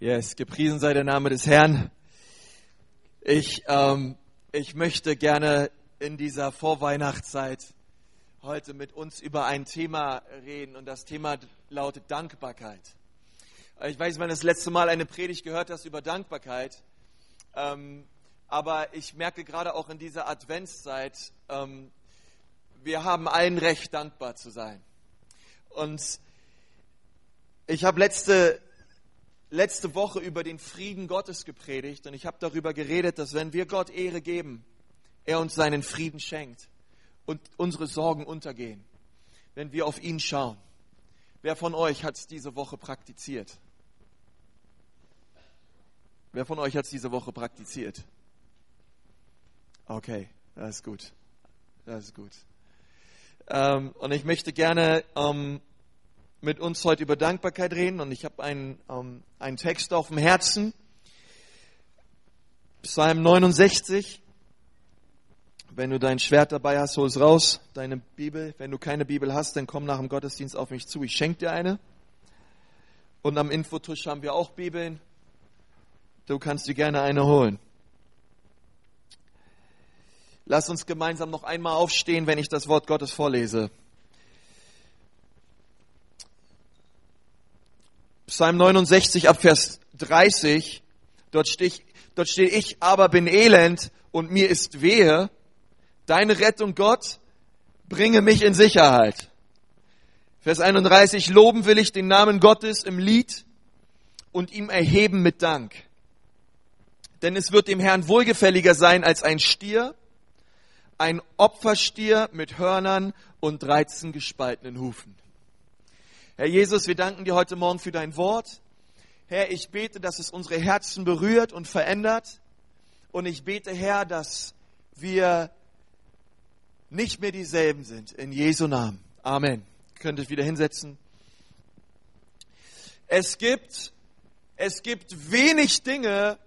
Yes, gepriesen sei der Name des Herrn. Ich, ähm, ich möchte gerne in dieser Vorweihnachtszeit heute mit uns über ein Thema reden und das Thema lautet Dankbarkeit. Ich weiß, wann das letzte Mal eine Predigt gehört hast über Dankbarkeit, ähm, aber ich merke gerade auch in dieser Adventszeit, ähm, wir haben allen Recht, dankbar zu sein. Und ich habe letzte letzte Woche über den Frieden Gottes gepredigt und ich habe darüber geredet, dass wenn wir Gott Ehre geben, er uns seinen Frieden schenkt und unsere Sorgen untergehen, wenn wir auf ihn schauen. Wer von euch hat es diese Woche praktiziert? Wer von euch hat es diese Woche praktiziert? Okay, das ist gut. Das ist gut. Ähm, und ich möchte gerne ähm, mit uns heute über Dankbarkeit reden und ich habe einen, ähm, einen Text auf dem Herzen. Psalm 69. Wenn du dein Schwert dabei hast, hol es raus, deine Bibel. Wenn du keine Bibel hast, dann komm nach dem Gottesdienst auf mich zu. Ich schenke dir eine. Und am Infotisch haben wir auch Bibeln. Du kannst dir gerne eine holen. Lass uns gemeinsam noch einmal aufstehen, wenn ich das Wort Gottes vorlese. Psalm 69 ab Vers 30, dort steht, dort steht ich aber bin elend und mir ist wehe. Deine Rettung, Gott, bringe mich in Sicherheit. Vers 31, loben will ich den Namen Gottes im Lied und ihm erheben mit Dank. Denn es wird dem Herrn wohlgefälliger sein als ein Stier, ein Opferstier mit Hörnern und dreizehn gespaltenen Hufen. Herr Jesus, wir danken dir heute Morgen für dein Wort. Herr, ich bete, dass es unsere Herzen berührt und verändert. Und ich bete, Herr, dass wir nicht mehr dieselben sind. In Jesu Namen. Amen. Könnt ihr wieder hinsetzen. Es gibt, es gibt wenig Dinge,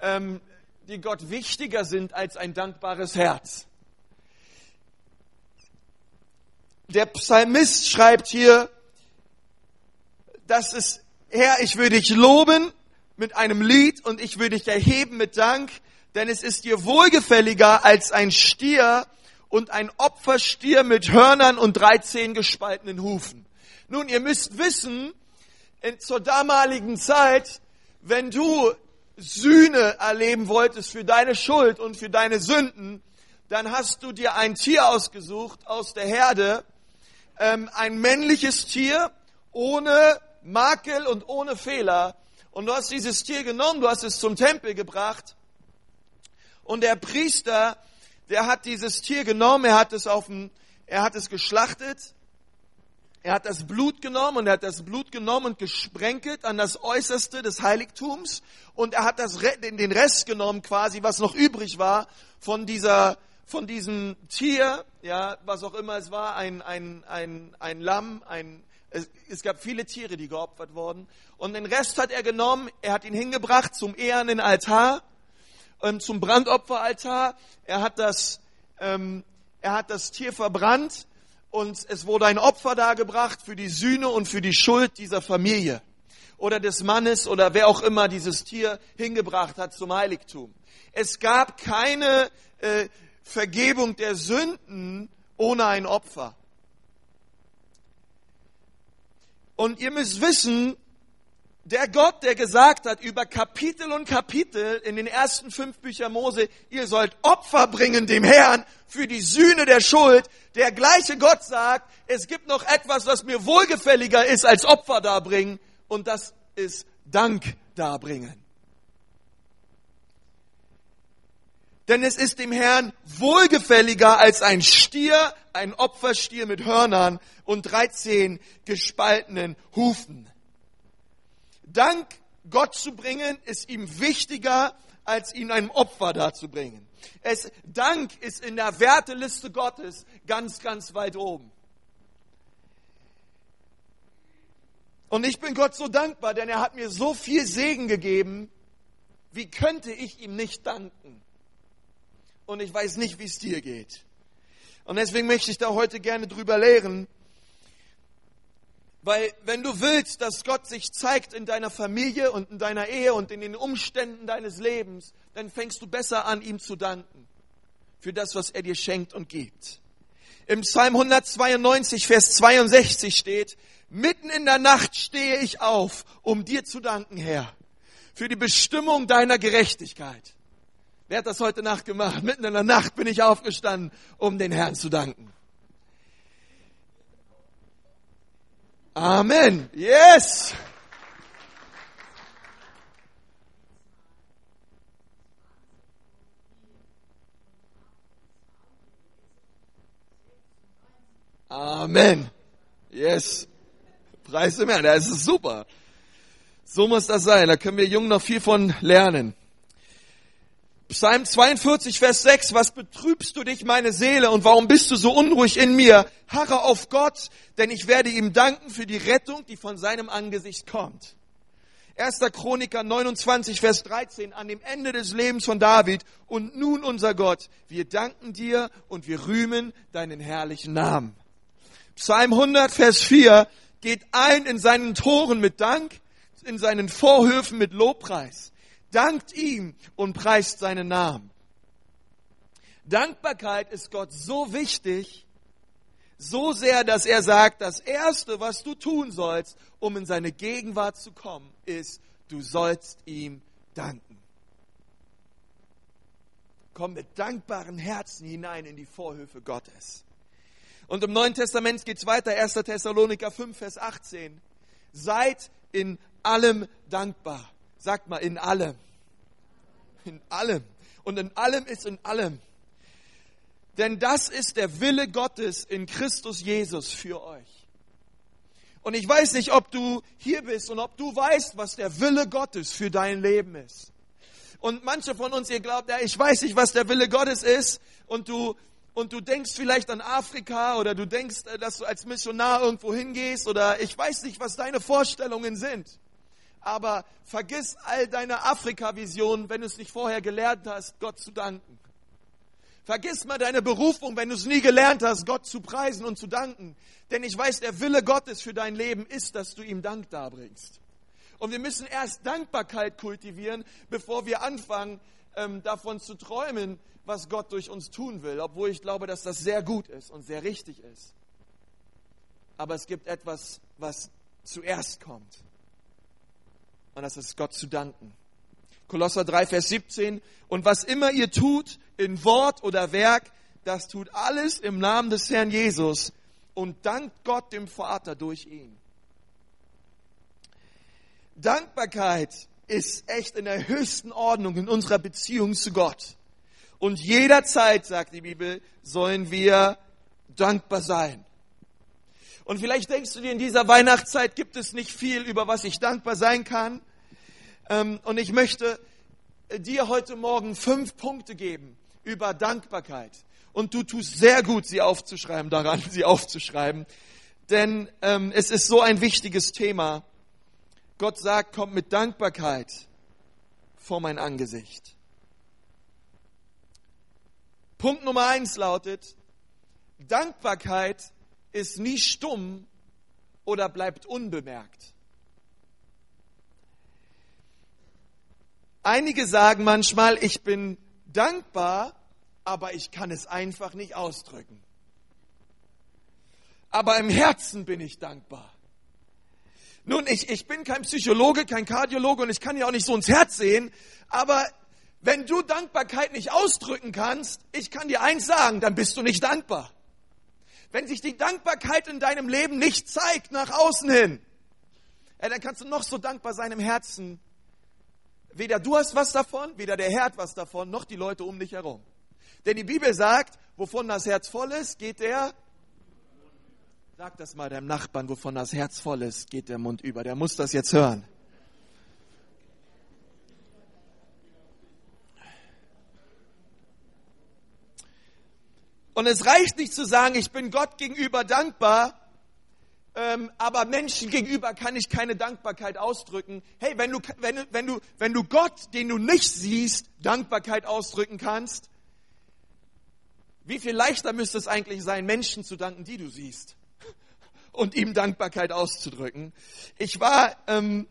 ähm, die Gott wichtiger sind als ein dankbares Herz. Der Psalmist schreibt hier, das ist, Herr, ich will dich loben mit einem Lied und ich will dich erheben mit Dank, denn es ist dir wohlgefälliger als ein Stier und ein Opferstier mit Hörnern und dreizehn gespaltenen Hufen. Nun, ihr müsst wissen, in, zur damaligen Zeit, wenn du Sühne erleben wolltest für deine Schuld und für deine Sünden, dann hast du dir ein Tier ausgesucht aus der Herde, ähm, ein männliches Tier ohne Makel und ohne Fehler. Und du hast dieses Tier genommen, du hast es zum Tempel gebracht. Und der Priester, der hat dieses Tier genommen, er hat es auf dem, er hat es geschlachtet. Er hat das Blut genommen und er hat das Blut genommen und gesprenkelt an das Äußerste des Heiligtums und er hat das, den Rest genommen quasi, was noch übrig war von dieser, von diesem Tier, ja, was auch immer es war, ein, ein, ein, ein Lamm, ein, es, es gab viele Tiere, die geopfert wurden. Und den Rest hat er genommen, er hat ihn hingebracht zum ehernen Altar, ähm, zum Brandopferaltar. Er hat das, ähm, er hat das Tier verbrannt und es wurde ein Opfer dargebracht für die Sühne und für die Schuld dieser Familie oder des Mannes oder wer auch immer dieses Tier hingebracht hat zum Heiligtum. Es gab keine äh, Vergebung der Sünden ohne ein Opfer. Und ihr müsst wissen, der Gott, der gesagt hat über Kapitel und Kapitel in den ersten fünf Büchern Mose, ihr sollt Opfer bringen dem Herrn für die Sühne der Schuld, der gleiche Gott sagt, es gibt noch etwas, was mir wohlgefälliger ist als Opfer darbringen, und das ist Dank darbringen. Denn es ist dem Herrn wohlgefälliger als ein Stier, ein Opferstier mit Hörnern und 13 gespaltenen Hufen. Dank Gott zu bringen, ist ihm wichtiger, als ihn einem Opfer darzubringen. Es, Dank ist in der Werteliste Gottes ganz, ganz weit oben. Und ich bin Gott so dankbar, denn er hat mir so viel Segen gegeben. Wie könnte ich ihm nicht danken? Und ich weiß nicht, wie es dir geht. Und deswegen möchte ich da heute gerne drüber lehren. Weil wenn du willst, dass Gott sich zeigt in deiner Familie und in deiner Ehe und in den Umständen deines Lebens, dann fängst du besser an, ihm zu danken für das, was er dir schenkt und gibt. Im Psalm 192, Vers 62 steht, mitten in der Nacht stehe ich auf, um dir zu danken, Herr, für die Bestimmung deiner Gerechtigkeit. Wer hat das heute Nacht gemacht? Mitten in der Nacht bin ich aufgestanden, um den Herrn zu danken. Amen. Yes. Amen. Yes. Preis dem Herrn. Das ist super. So muss das sein. Da können wir Jungen noch viel von lernen. Psalm 42, Vers 6, was betrübst du dich, meine Seele, und warum bist du so unruhig in mir? Harre auf Gott, denn ich werde ihm danken für die Rettung, die von seinem Angesicht kommt. 1. Chroniker 29, Vers 13, an dem Ende des Lebens von David. Und nun, unser Gott, wir danken dir und wir rühmen deinen herrlichen Namen. Psalm 100, Vers 4, geht ein in seinen Toren mit Dank, in seinen Vorhöfen mit Lobpreis dankt ihm und preist seinen Namen. Dankbarkeit ist Gott so wichtig, so sehr, dass er sagt, das Erste, was du tun sollst, um in seine Gegenwart zu kommen, ist, du sollst ihm danken. Komm mit dankbaren Herzen hinein in die Vorhöfe Gottes. Und im Neuen Testament geht es weiter, 1. Thessaloniker 5, Vers 18. Seid in allem dankbar. Sagt mal, in allem. In allem. Und in allem ist in allem. Denn das ist der Wille Gottes in Christus Jesus für euch. Und ich weiß nicht, ob du hier bist und ob du weißt, was der Wille Gottes für dein Leben ist. Und manche von uns, ihr glaubt, ja, ich weiß nicht, was der Wille Gottes ist. Und du, und du denkst vielleicht an Afrika oder du denkst, äh, dass du als Missionar irgendwo hingehst oder ich weiß nicht, was deine Vorstellungen sind aber vergiss all deine Afrika-Visionen, wenn du es nicht vorher gelernt hast, Gott zu danken. Vergiss mal deine Berufung, wenn du es nie gelernt hast, Gott zu preisen und zu danken. Denn ich weiß, der Wille Gottes für dein Leben ist, dass du ihm Dank darbringst. Und wir müssen erst Dankbarkeit kultivieren, bevor wir anfangen, ähm, davon zu träumen, was Gott durch uns tun will. Obwohl ich glaube, dass das sehr gut ist und sehr richtig ist. Aber es gibt etwas, was zuerst kommt. Und das ist Gott zu danken. Kolosser 3, Vers 17. Und was immer ihr tut, in Wort oder Werk, das tut alles im Namen des Herrn Jesus und dankt Gott dem Vater durch ihn. Dankbarkeit ist echt in der höchsten Ordnung in unserer Beziehung zu Gott. Und jederzeit, sagt die Bibel, sollen wir dankbar sein. Und vielleicht denkst du dir, in dieser Weihnachtszeit gibt es nicht viel, über was ich dankbar sein kann. Ähm, und ich möchte dir heute Morgen fünf Punkte geben über Dankbarkeit. Und du tust sehr gut, sie aufzuschreiben, daran, sie aufzuschreiben. Denn ähm, es ist so ein wichtiges Thema. Gott sagt, kommt mit Dankbarkeit vor mein Angesicht. Punkt Nummer eins lautet, Dankbarkeit ist nie stumm oder bleibt unbemerkt. Einige sagen manchmal, ich bin dankbar, aber ich kann es einfach nicht ausdrücken. Aber im Herzen bin ich dankbar. Nun, ich, ich bin kein Psychologe, kein Kardiologe und ich kann ja auch nicht so ins Herz sehen, aber wenn du Dankbarkeit nicht ausdrücken kannst, ich kann dir eins sagen, dann bist du nicht dankbar wenn sich die Dankbarkeit in deinem Leben nicht zeigt nach außen hin, ja, dann kannst du noch so dankbar sein im Herzen. Weder du hast was davon, weder der Herr hat was davon, noch die Leute um dich herum. Denn die Bibel sagt, wovon das Herz voll ist, geht der Sag das mal deinem Nachbarn, wovon das Herz voll ist, geht der Mund über. Der muss das jetzt hören. Und es reicht nicht zu sagen, ich bin Gott gegenüber dankbar, ähm, aber Menschen gegenüber kann ich keine Dankbarkeit ausdrücken. Hey, wenn du, wenn, du, wenn, du, wenn du Gott, den du nicht siehst, Dankbarkeit ausdrücken kannst, wie viel leichter müsste es eigentlich sein, Menschen zu danken, die du siehst? und ihm Dankbarkeit auszudrücken. Ich war, ähm,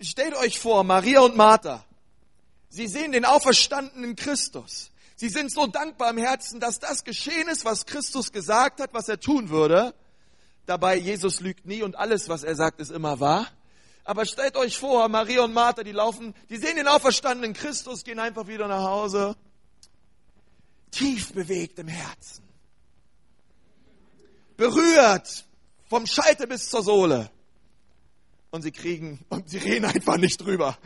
stellt euch vor, Maria und Martha, sie sehen den auferstandenen Christus. Sie sind so dankbar im Herzen, dass das geschehen ist, was Christus gesagt hat, was er tun würde. Dabei, Jesus lügt nie und alles, was er sagt, ist immer wahr. Aber stellt euch vor, Maria und Martha, die laufen, die sehen den auferstandenen Christus, gehen einfach wieder nach Hause. Tief bewegt im Herzen. Berührt vom Scheite bis zur Sohle. Und sie kriegen, und sie reden einfach nicht drüber.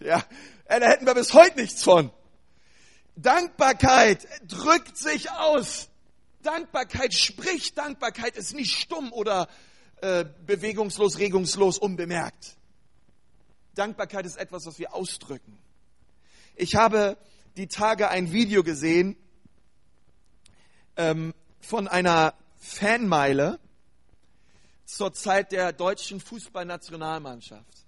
Ja, da hätten wir bis heute nichts von. Dankbarkeit drückt sich aus. Dankbarkeit spricht. Dankbarkeit ist nicht stumm oder äh, bewegungslos, regungslos, unbemerkt. Dankbarkeit ist etwas, was wir ausdrücken. Ich habe die Tage ein Video gesehen ähm, von einer Fanmeile zur Zeit der deutschen Fußballnationalmannschaft.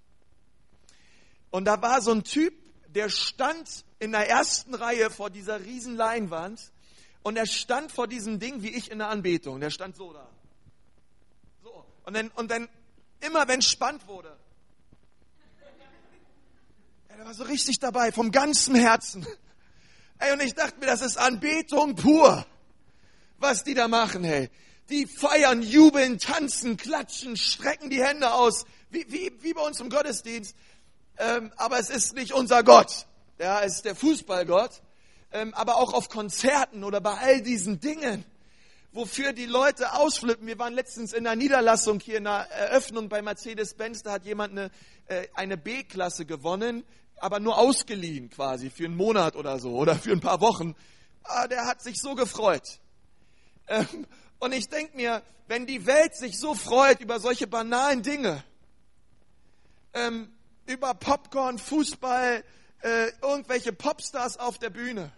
Und da war so ein Typ, der stand in der ersten Reihe vor dieser riesen Leinwand und er stand vor diesem Ding wie ich in der Anbetung. Der stand so da. So. Und dann, und dann immer wenn spannend wurde, er war so richtig dabei, vom ganzen Herzen. Ey, und ich dachte mir, das ist Anbetung pur, was die da machen, hey. Die feiern, jubeln, tanzen, klatschen, strecken die Hände aus, wie, wie, wie bei uns im Gottesdienst ähm, aber es ist nicht unser Gott. Ja, es ist der Fußballgott. Ähm, aber auch auf Konzerten oder bei all diesen Dingen, wofür die Leute ausflippen. Wir waren letztens in einer Niederlassung hier in der Eröffnung bei Mercedes-Benz. Da hat jemand eine, äh, eine B-Klasse gewonnen, aber nur ausgeliehen quasi für einen Monat oder so oder für ein paar Wochen. Ah, der hat sich so gefreut. Ähm, und ich denke mir, wenn die Welt sich so freut über solche banalen Dinge, ähm, über Popcorn, Fußball, äh, irgendwelche Popstars auf der Bühne.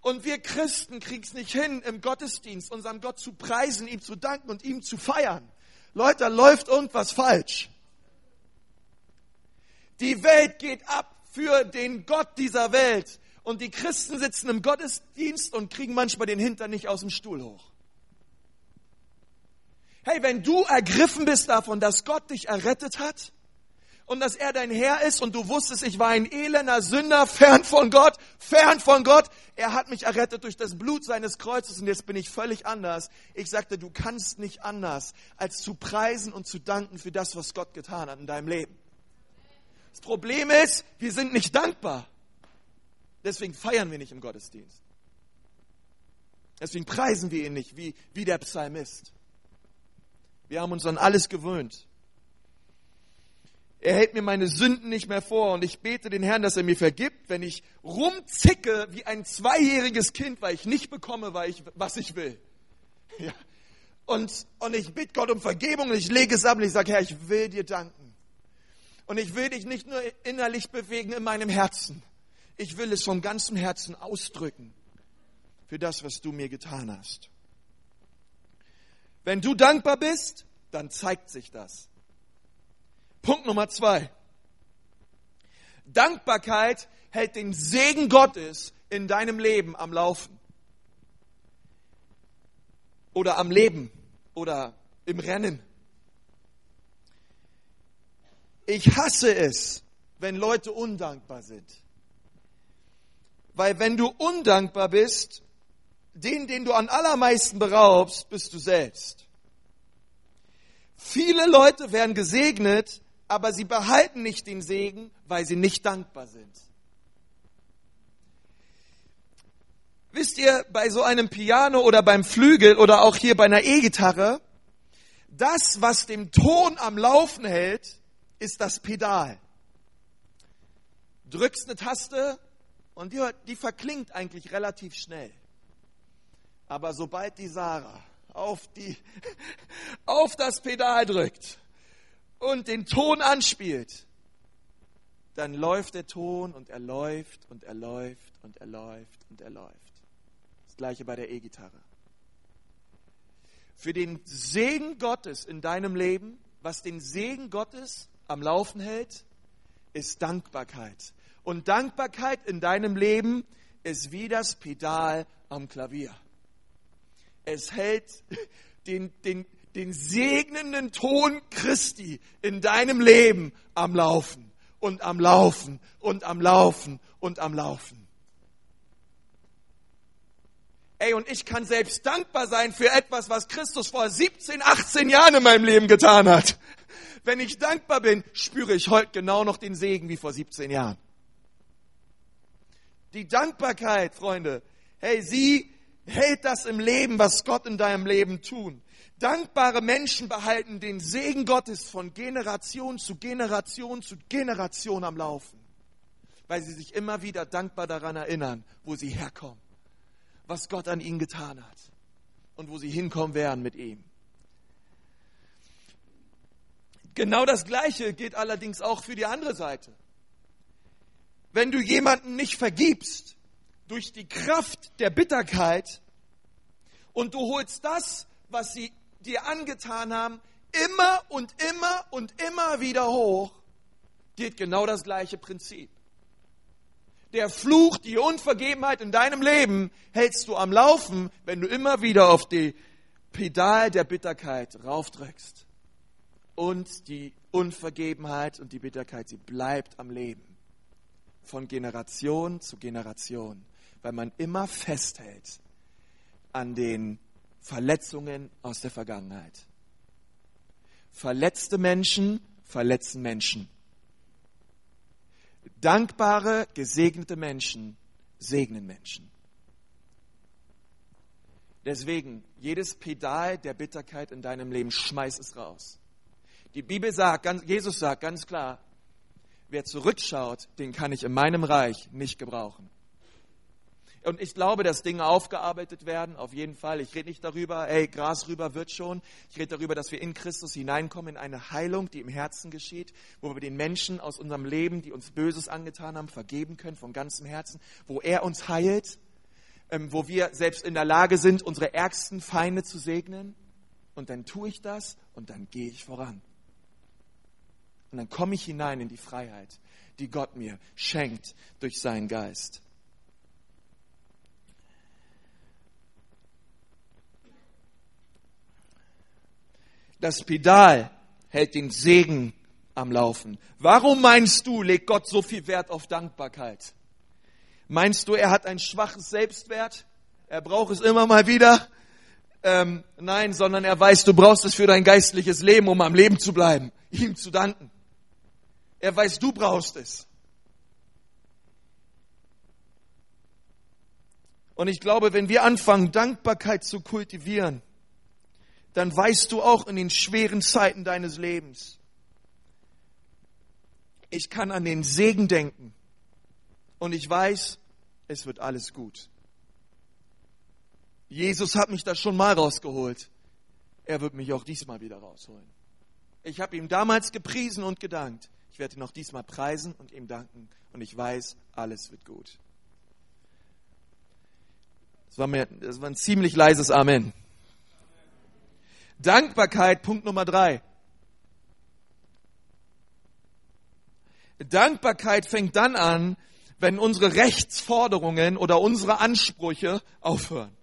Und wir Christen kriegen es nicht hin, im Gottesdienst unserem Gott zu preisen, ihm zu danken und ihm zu feiern. Leute, da läuft irgendwas falsch. Die Welt geht ab für den Gott dieser Welt. Und die Christen sitzen im Gottesdienst und kriegen manchmal den Hintern nicht aus dem Stuhl hoch. Hey, wenn du ergriffen bist davon, dass Gott dich errettet hat, und dass er dein Herr ist und du wusstest, ich war ein elender Sünder, fern von Gott, fern von Gott. Er hat mich errettet durch das Blut seines Kreuzes und jetzt bin ich völlig anders. Ich sagte, du kannst nicht anders, als zu preisen und zu danken für das, was Gott getan hat in deinem Leben. Das Problem ist, wir sind nicht dankbar. Deswegen feiern wir nicht im Gottesdienst. Deswegen preisen wir ihn nicht, wie, wie der Psalmist. Wir haben uns an alles gewöhnt. Er hält mir meine Sünden nicht mehr vor und ich bete den Herrn, dass er mir vergibt, wenn ich rumzicke wie ein zweijähriges Kind, weil ich nicht bekomme, weil ich, was ich will. Ja. Und, und ich bitte Gott um Vergebung und ich lege es ab und ich sage, Herr, ich will dir danken. Und ich will dich nicht nur innerlich bewegen in meinem Herzen. Ich will es von ganzem Herzen ausdrücken für das, was du mir getan hast. Wenn du dankbar bist, dann zeigt sich das. Punkt Nummer zwei. Dankbarkeit hält den Segen Gottes in deinem Leben am Laufen. Oder am Leben. Oder im Rennen. Ich hasse es, wenn Leute undankbar sind. Weil wenn du undankbar bist, den, den du an allermeisten beraubst, bist du selbst. Viele Leute werden gesegnet, aber sie behalten nicht den Segen, weil sie nicht dankbar sind. Wisst ihr, bei so einem Piano oder beim Flügel oder auch hier bei einer E-Gitarre, das, was den Ton am Laufen hält, ist das Pedal. Drückst eine Taste und die, die verklingt eigentlich relativ schnell. Aber sobald die Sarah auf, die, auf das Pedal drückt, und den Ton anspielt, dann läuft der Ton und er läuft und er läuft und er läuft und er läuft. Das gleiche bei der E-Gitarre. Für den Segen Gottes in deinem Leben, was den Segen Gottes am Laufen hält, ist Dankbarkeit. Und Dankbarkeit in deinem Leben ist wie das Pedal am Klavier. Es hält den, den, den segnenden Ton Christi in deinem Leben am Laufen und am Laufen und am Laufen und am Laufen. Ey, und ich kann selbst dankbar sein für etwas, was Christus vor 17, 18 Jahren in meinem Leben getan hat. Wenn ich dankbar bin, spüre ich heute genau noch den Segen wie vor 17 Jahren. Die Dankbarkeit, Freunde, hey, sie hält das im Leben, was Gott in deinem Leben tun. Dankbare Menschen behalten den Segen Gottes von Generation zu Generation zu Generation am Laufen, weil sie sich immer wieder dankbar daran erinnern, wo sie herkommen, was Gott an ihnen getan hat und wo sie hinkommen werden mit ihm. Genau das Gleiche gilt allerdings auch für die andere Seite. Wenn du jemanden nicht vergibst durch die Kraft der Bitterkeit und du holst das, was sie dir angetan haben, immer und immer und immer wieder hoch, geht genau das gleiche Prinzip. Der Fluch, die Unvergebenheit in deinem Leben hältst du am Laufen, wenn du immer wieder auf die Pedal der Bitterkeit raufdrückst. Und die Unvergebenheit und die Bitterkeit, sie bleibt am Leben. Von Generation zu Generation. Weil man immer festhält an den Verletzungen aus der Vergangenheit. Verletzte Menschen verletzen Menschen. Dankbare, gesegnete Menschen segnen Menschen. Deswegen, jedes Pedal der Bitterkeit in deinem Leben, schmeiß es raus. Die Bibel sagt, Jesus sagt ganz klar, wer zurückschaut, den kann ich in meinem Reich nicht gebrauchen. Und ich glaube, dass Dinge aufgearbeitet werden, auf jeden Fall. Ich rede nicht darüber, ey, Gras rüber wird schon. Ich rede darüber, dass wir in Christus hineinkommen in eine Heilung, die im Herzen geschieht, wo wir den Menschen aus unserem Leben, die uns Böses angetan haben, vergeben können von ganzem Herzen, wo er uns heilt, ähm, wo wir selbst in der Lage sind, unsere ärgsten Feinde zu segnen. Und dann tue ich das und dann gehe ich voran. Und dann komme ich hinein in die Freiheit, die Gott mir schenkt durch seinen Geist. Das Pedal hält den Segen am Laufen. Warum meinst du, legt Gott so viel Wert auf Dankbarkeit? Meinst du, er hat ein schwaches Selbstwert? Er braucht es immer mal wieder? Ähm, nein, sondern er weiß, du brauchst es für dein geistliches Leben, um am Leben zu bleiben, ihm zu danken. Er weiß, du brauchst es. Und ich glaube, wenn wir anfangen, Dankbarkeit zu kultivieren, dann weißt du auch in den schweren Zeiten deines Lebens, ich kann an den Segen denken und ich weiß, es wird alles gut. Jesus hat mich da schon mal rausgeholt. Er wird mich auch diesmal wieder rausholen. Ich habe ihm damals gepriesen und gedankt. Ich werde ihn auch diesmal preisen und ihm danken. Und ich weiß, alles wird gut. Das war, mir, das war ein ziemlich leises Amen. Dankbarkeit, Punkt Nummer drei. Dankbarkeit fängt dann an, wenn unsere Rechtsforderungen oder unsere Ansprüche aufhören.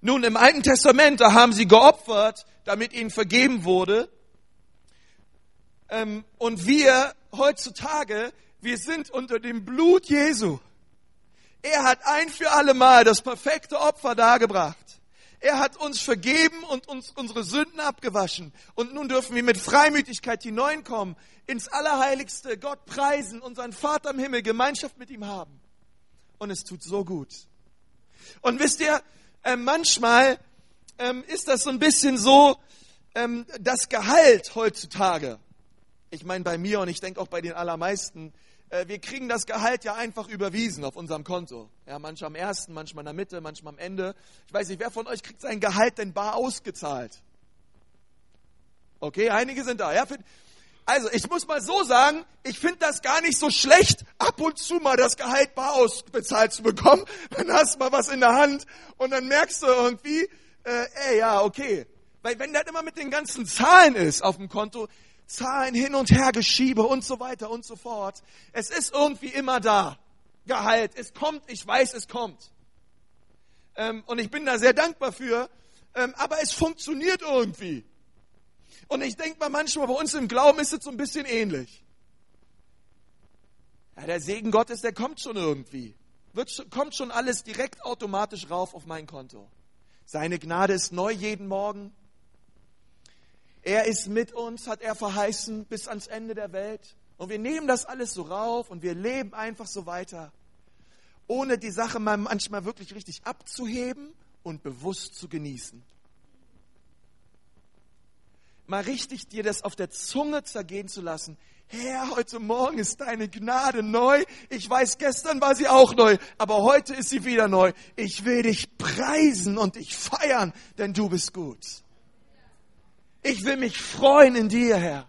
Nun, im Alten Testament, da haben sie geopfert, damit ihnen vergeben wurde. Ähm, und wir heutzutage, wir sind unter dem Blut Jesu. Er hat ein für alle Mal das perfekte Opfer dargebracht. Er hat uns vergeben und uns unsere Sünden abgewaschen. Und nun dürfen wir mit Freimütigkeit hineinkommen, ins Allerheiligste, Gott preisen, unseren Vater im Himmel, Gemeinschaft mit ihm haben. Und es tut so gut. Und wisst ihr, äh, manchmal ähm, ist das so ein bisschen so, ähm, das Gehalt heutzutage. Ich meine bei mir und ich denke auch bei den allermeisten, wir kriegen das Gehalt ja einfach überwiesen auf unserem Konto. Ja, manchmal am ersten, manchmal in der Mitte, manchmal am Ende. Ich weiß nicht, wer von euch kriegt sein Gehalt denn bar ausgezahlt? Okay, einige sind da. Ja, also, ich muss mal so sagen, ich finde das gar nicht so schlecht, ab und zu mal das Gehalt bar ausbezahlt zu bekommen. Dann hast du mal was in der Hand und dann merkst du irgendwie, äh, ey, ja, okay. Weil wenn das immer mit den ganzen Zahlen ist auf dem Konto, Zahlen hin und her geschiebe und so weiter und so fort. Es ist irgendwie immer da. Gehalt. Es kommt, ich weiß, es kommt. Ähm, und ich bin da sehr dankbar für. ähm, aber es funktioniert irgendwie. Und ich denke mal manchmal, bei uns im Glauben ist es so ein bisschen ähnlich. Ja, der Segen Gottes, der kommt schon irgendwie. Wird, kommt schon alles direkt automatisch rauf auf mein Konto. Seine Gnade ist neu jeden Morgen. Er ist mit uns, hat er verheißen, bis ans Ende der Welt. Und wir nehmen das alles so rauf und wir leben einfach so weiter, ohne die Sache mal manchmal wirklich richtig abzuheben und bewusst zu genießen. Mal richtig dir das auf der Zunge zergehen zu lassen. Herr, heute Morgen ist deine Gnade neu. Ich weiß, gestern war sie auch neu, aber heute ist sie wieder neu. Ich will dich preisen und dich feiern, denn du bist gut. Ich will mich freuen in dir, Herr.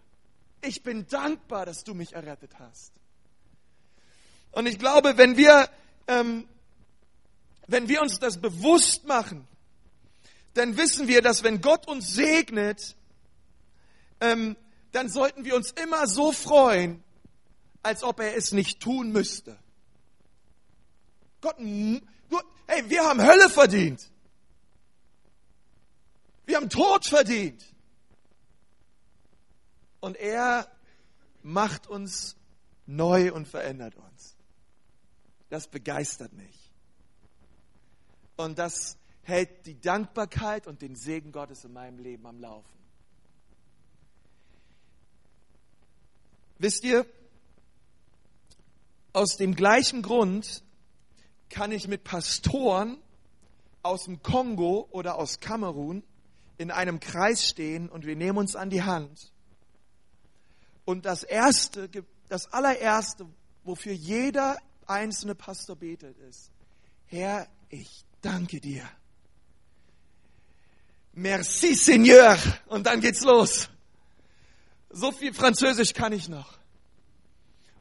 Ich bin dankbar, dass du mich errettet hast. Und ich glaube, wenn wir, ähm, wenn wir uns das bewusst machen, dann wissen wir, dass wenn Gott uns segnet, ähm, dann sollten wir uns immer so freuen, als ob er es nicht tun müsste. Gott, hey, wir haben Hölle verdient. Wir haben Tod verdient. Und er macht uns neu und verändert uns. Das begeistert mich. Und das hält die Dankbarkeit und den Segen Gottes in meinem Leben am Laufen. Wisst ihr, aus dem gleichen Grund kann ich mit Pastoren aus dem Kongo oder aus Kamerun in einem Kreis stehen und wir nehmen uns an die Hand. Und das erste, das allererste, wofür jeder einzelne Pastor betet, ist, Herr, ich danke dir. Merci Seigneur. Und dann geht's los. So viel Französisch kann ich noch.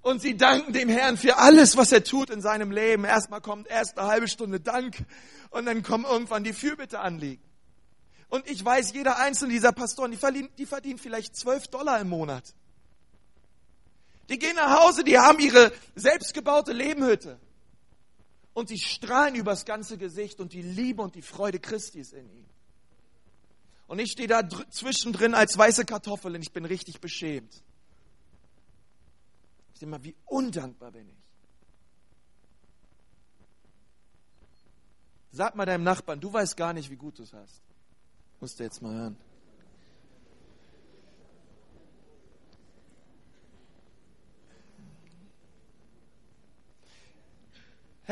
Und sie danken dem Herrn für alles, was er tut in seinem Leben. Erstmal kommt erst eine halbe Stunde Dank und dann kommen irgendwann die Fürbitte anliegen. Und ich weiß, jeder einzelne dieser Pastoren, die verdienen, die verdienen vielleicht zwölf Dollar im Monat. Die gehen nach Hause, die haben ihre selbstgebaute Lebenhütte. Und sie strahlen übers ganze Gesicht und die Liebe und die Freude Christi ist in ihnen. Und ich stehe da zwischendrin als weiße Kartoffel und ich bin richtig beschämt. Ich sehe mal, wie undankbar bin ich. Sag mal deinem Nachbarn, du weißt gar nicht, wie gut du es hast. Musst du jetzt mal hören.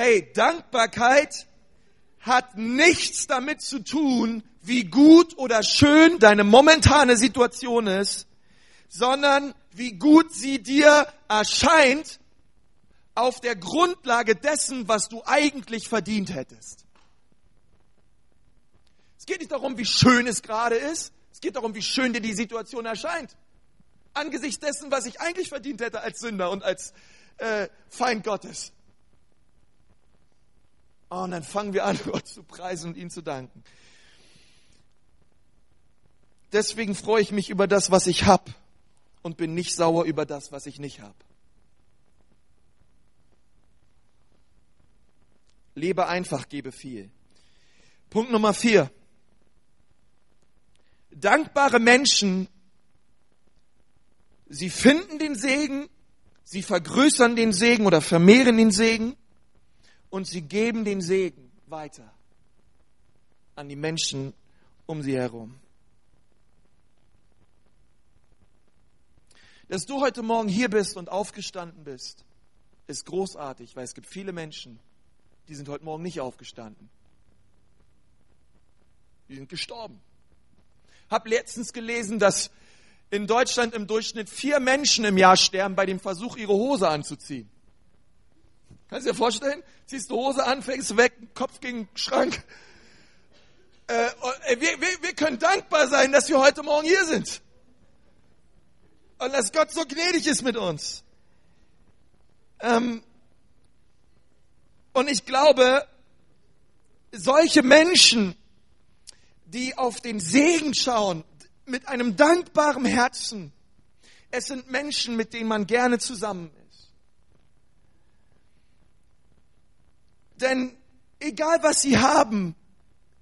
Hey, Dankbarkeit hat nichts damit zu tun, wie gut oder schön deine momentane Situation ist, sondern wie gut sie dir erscheint auf der Grundlage dessen, was du eigentlich verdient hättest. Es geht nicht darum, wie schön es gerade ist, es geht darum, wie schön dir die Situation erscheint. Angesichts dessen, was ich eigentlich verdient hätte als Sünder und als äh, Feind Gottes. Oh, und dann fangen wir an, Gott zu preisen und ihm zu danken. Deswegen freue ich mich über das, was ich habe und bin nicht sauer über das, was ich nicht habe. Lebe einfach, gebe viel. Punkt Nummer vier. Dankbare Menschen, sie finden den Segen, sie vergrößern den Segen oder vermehren den Segen und sie geben den Segen weiter an die Menschen um sie herum. Dass du heute Morgen hier bist und aufgestanden bist, ist großartig, weil es gibt viele Menschen, die sind heute Morgen nicht aufgestanden. Die sind gestorben. Hab letztens gelesen, dass in Deutschland im Durchschnitt vier Menschen im Jahr sterben bei dem Versuch, ihre Hose anzuziehen. Kannst du dir vorstellen? Ziehst du Hose an, fängst weg, Kopf gegen den Schrank. Äh, wir, wir, wir können dankbar sein, dass wir heute Morgen hier sind. Und dass Gott so gnädig ist mit uns. Ähm, und ich glaube, solche Menschen, die auf den Segen schauen, mit einem dankbaren Herzen, es sind Menschen, mit denen man gerne zusammen Denn egal was sie haben,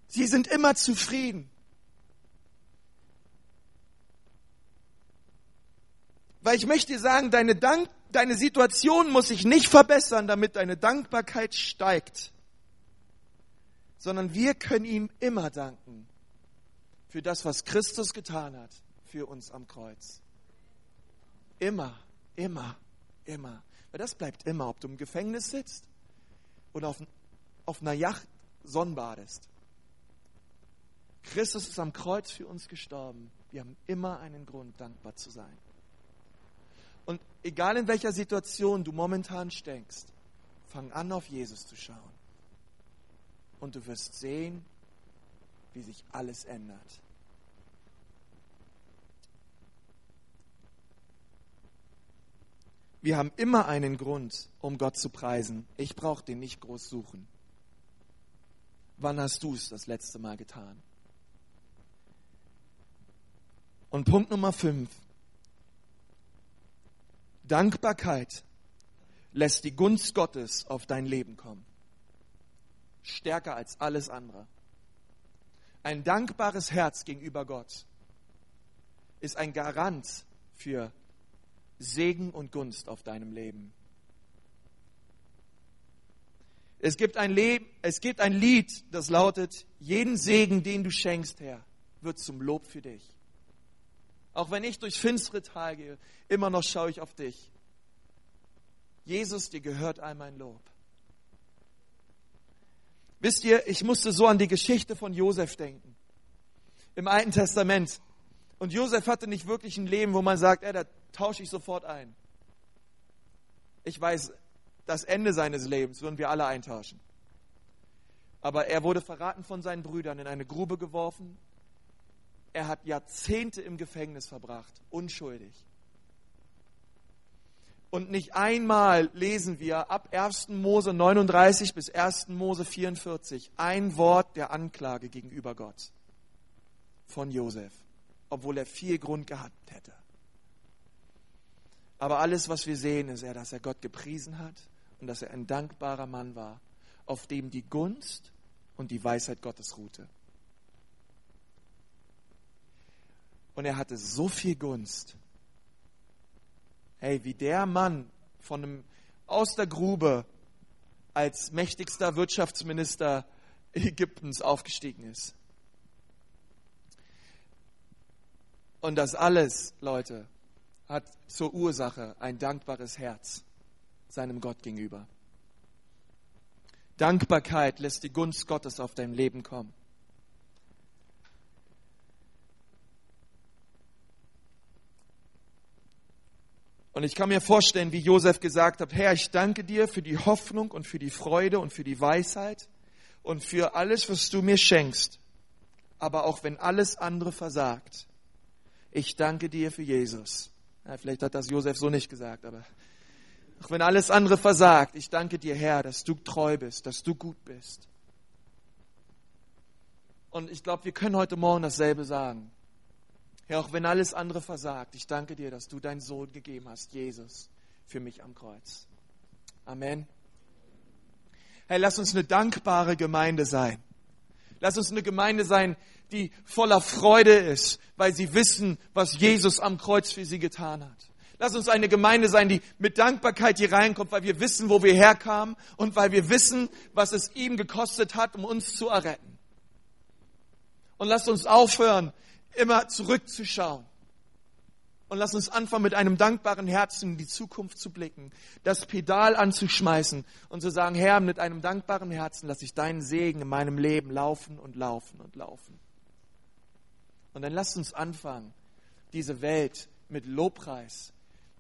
sie sind immer zufrieden. Weil ich möchte dir sagen, deine, Dank, deine Situation muss sich nicht verbessern, damit deine Dankbarkeit steigt, sondern wir können ihm immer danken für das, was Christus getan hat für uns am Kreuz. Immer, immer, immer. Weil das bleibt immer, ob du im Gefängnis sitzt oder auf, auf einer Yacht sonnenbadest. Christus ist am Kreuz für uns gestorben. Wir haben immer einen Grund, dankbar zu sein. Und egal in welcher Situation du momentan steckst, fang an, auf Jesus zu schauen. Und du wirst sehen, wie sich alles ändert. Wir haben immer einen Grund, um Gott zu preisen. Ich brauche den nicht groß suchen. Wann hast du es das letzte Mal getan? Und Punkt Nummer fünf. Dankbarkeit lässt die Gunst Gottes auf dein Leben kommen. Stärker als alles andere. Ein dankbares Herz gegenüber Gott ist ein Garant für Segen und Gunst auf deinem Leben. Es gibt ein, Leben, es gibt ein Lied, das lautet, jeden Segen, den du schenkst, Herr, wird zum Lob für dich. Auch wenn ich durch finstere Tal gehe, immer noch schaue ich auf dich. Jesus, dir gehört all mein Lob. Wisst ihr, ich musste so an die Geschichte von Josef denken. Im Alten Testament. Und Josef hatte nicht wirklich ein Leben, wo man sagt, ey, da tausche ich sofort ein. Ich weiß, das Ende seines Lebens würden wir alle eintauschen. Aber er wurde verraten von seinen Brüdern, in eine Grube geworfen. Er hat Jahrzehnte im Gefängnis verbracht, unschuldig. Und nicht einmal lesen wir ab 1. Mose 39 bis 1. Mose 44 ein Wort der Anklage gegenüber Gott von Josef, obwohl er viel Grund gehabt hätte. Aber alles, was wir sehen, ist ja, dass er Gott gepriesen hat und dass er ein dankbarer Mann war, auf dem die Gunst und die Weisheit Gottes ruhte. Und er hatte so viel Gunst, hey, wie der Mann von einem, aus der Grube als mächtigster Wirtschaftsminister Ägyptens aufgestiegen ist. Und das alles, Leute, hat zur Ursache ein dankbares Herz seinem Gott gegenüber. Dankbarkeit lässt die Gunst Gottes auf dein Leben kommen. Und ich kann mir vorstellen, wie Josef gesagt hat, Herr, ich danke dir für die Hoffnung und für die Freude und für die Weisheit und für alles, was du mir schenkst. Aber auch wenn alles andere versagt, ich danke dir für Jesus. Ja, vielleicht hat das Josef so nicht gesagt, aber auch wenn alles andere versagt, ich danke dir, Herr, dass du treu bist, dass du gut bist. Und ich glaube, wir können heute Morgen dasselbe sagen. Herr, auch wenn alles andere versagt, ich danke dir, dass du deinen Sohn gegeben hast, Jesus, für mich am Kreuz. Amen. Herr, lass uns eine dankbare Gemeinde sein. Lass uns eine Gemeinde sein, die voller Freude ist, weil sie wissen, was Jesus am Kreuz für sie getan hat. Lass uns eine Gemeinde sein, die mit Dankbarkeit hier reinkommt, weil wir wissen, wo wir herkamen und weil wir wissen, was es ihm gekostet hat, um uns zu erretten. Und lasst uns aufhören, immer zurückzuschauen. Und lass uns anfangen, mit einem dankbaren Herzen in die Zukunft zu blicken, das Pedal anzuschmeißen und zu sagen, Herr, mit einem dankbaren Herzen lasse ich deinen Segen in meinem Leben laufen und laufen und laufen. Und dann lasst uns anfangen, diese Welt mit Lobpreis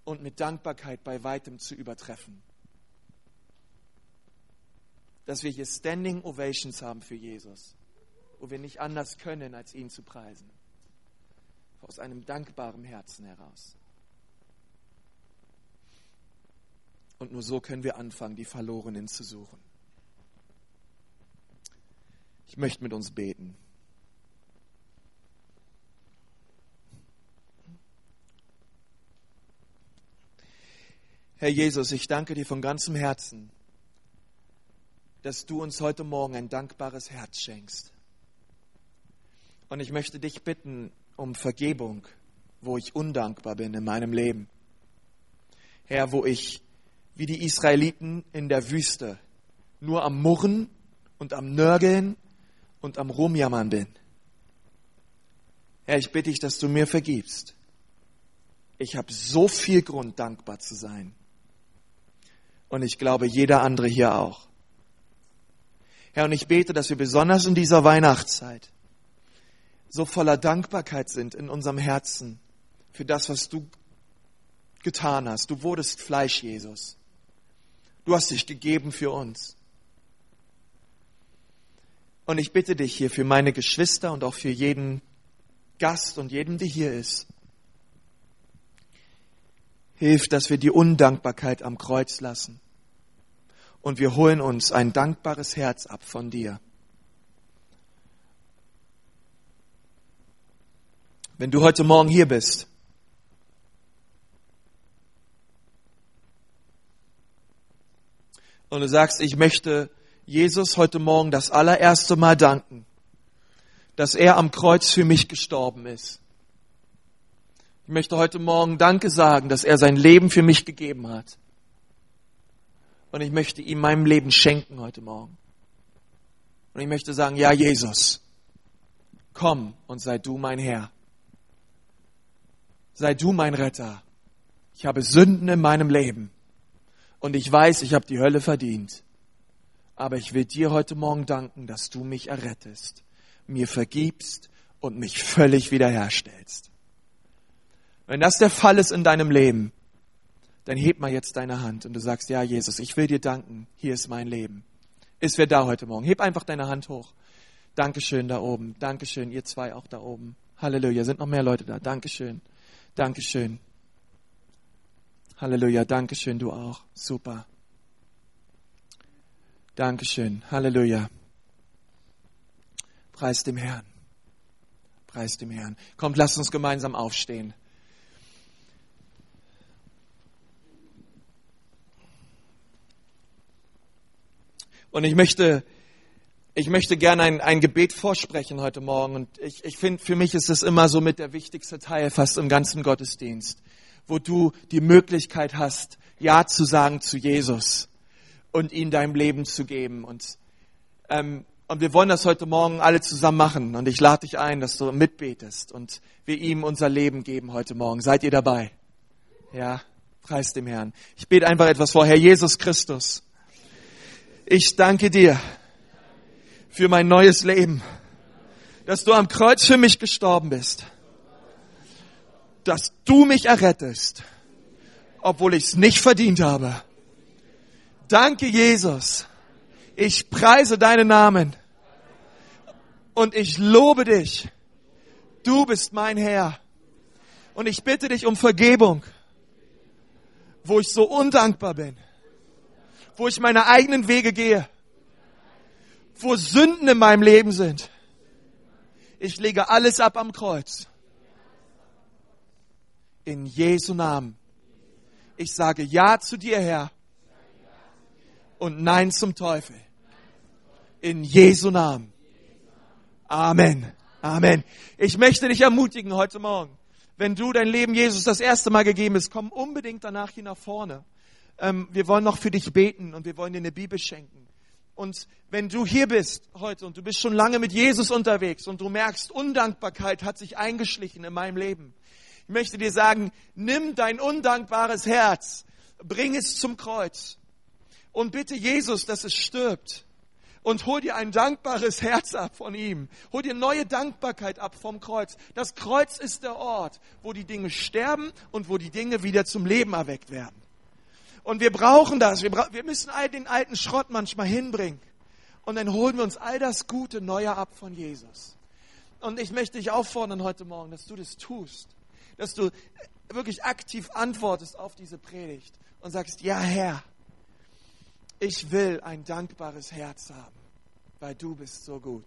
und mit Dankbarkeit bei weitem zu übertreffen. Dass wir hier Standing Ovations haben für Jesus, wo wir nicht anders können, als ihn zu preisen aus einem dankbaren Herzen heraus. Und nur so können wir anfangen, die Verlorenen zu suchen. Ich möchte mit uns beten. Herr Jesus, ich danke dir von ganzem Herzen, dass du uns heute Morgen ein dankbares Herz schenkst. Und ich möchte dich bitten, um Vergebung, wo ich undankbar bin in meinem Leben. Herr, wo ich wie die Israeliten in der Wüste nur am Murren und am Nörgeln und am Rumjammern bin. Herr, ich bitte dich, dass du mir vergibst. Ich habe so viel Grund, dankbar zu sein. Und ich glaube, jeder andere hier auch. Herr, und ich bete, dass wir besonders in dieser Weihnachtszeit so voller Dankbarkeit sind in unserem Herzen für das, was du getan hast. Du wurdest Fleisch, Jesus. Du hast dich gegeben für uns. Und ich bitte dich hier für meine Geschwister und auch für jeden Gast und jeden, der hier ist. Hilf, dass wir die Undankbarkeit am Kreuz lassen. Und wir holen uns ein dankbares Herz ab von dir. Wenn du heute Morgen hier bist und du sagst, ich möchte Jesus heute Morgen das allererste Mal danken, dass er am Kreuz für mich gestorben ist. Ich möchte heute Morgen Danke sagen, dass er sein Leben für mich gegeben hat. Und ich möchte ihm meinem Leben schenken heute Morgen. Und ich möchte sagen, ja Jesus, komm und sei du mein Herr. Sei du mein Retter. Ich habe Sünden in meinem Leben. Und ich weiß, ich habe die Hölle verdient. Aber ich will dir heute Morgen danken, dass du mich errettest, mir vergibst und mich völlig wiederherstellst. Wenn das der Fall ist in deinem Leben, dann heb mal jetzt deine Hand und du sagst, ja Jesus, ich will dir danken, hier ist mein Leben. Ist wer da heute Morgen? Heb einfach deine Hand hoch. Dankeschön da oben. Dankeschön, ihr zwei auch da oben. Halleluja, sind noch mehr Leute da. Dankeschön. Dankeschön. Halleluja, Dankeschön, du auch. Super. Dankeschön. Halleluja. Preis dem Herrn. Preis dem Herrn. Kommt, lasst uns gemeinsam aufstehen. Und ich möchte, ich möchte gerne ein, ein Gebet vorsprechen heute Morgen. Und ich, ich finde, für mich ist es immer so mit der wichtigste Teil fast im ganzen Gottesdienst wo du die Möglichkeit hast, Ja zu sagen zu Jesus und ihm dein Leben zu geben. Und, ähm, und wir wollen das heute Morgen alle zusammen machen. Und ich lade dich ein, dass du mitbetest und wir ihm unser Leben geben heute Morgen. Seid ihr dabei? Ja, preis dem Herrn. Ich bete einfach etwas vor. Herr Jesus Christus, ich danke dir für mein neues Leben, dass du am Kreuz für mich gestorben bist dass du mich errettest, obwohl ich es nicht verdient habe. Danke, Jesus. Ich preise deinen Namen und ich lobe dich. Du bist mein Herr. Und ich bitte dich um Vergebung, wo ich so undankbar bin, wo ich meine eigenen Wege gehe, wo Sünden in meinem Leben sind. Ich lege alles ab am Kreuz in Jesu Namen. Ich sage Ja zu dir, Herr. Und Nein zum Teufel. In Jesu Namen. Amen. Amen. Ich möchte dich ermutigen heute Morgen. Wenn du dein Leben Jesus das erste Mal gegeben hast, komm unbedingt danach hier nach vorne. Ähm, wir wollen noch für dich beten und wir wollen dir eine Bibel schenken. Und wenn du hier bist heute und du bist schon lange mit Jesus unterwegs und du merkst, Undankbarkeit hat sich eingeschlichen in meinem Leben, ich möchte dir sagen, nimm dein undankbares Herz, bring es zum Kreuz und bitte Jesus, dass es stirbt. Und hol dir ein dankbares Herz ab von ihm. Hol dir neue Dankbarkeit ab vom Kreuz. Das Kreuz ist der Ort, wo die Dinge sterben und wo die Dinge wieder zum Leben erweckt werden. Und wir brauchen das. Wir, bra wir müssen all den alten Schrott manchmal hinbringen. Und dann holen wir uns all das Gute Neue ab von Jesus. Und ich möchte dich auffordern heute Morgen, dass du das tust dass du wirklich aktiv antwortest auf diese Predigt und sagst, ja Herr, ich will ein dankbares Herz haben, weil du bist so gut.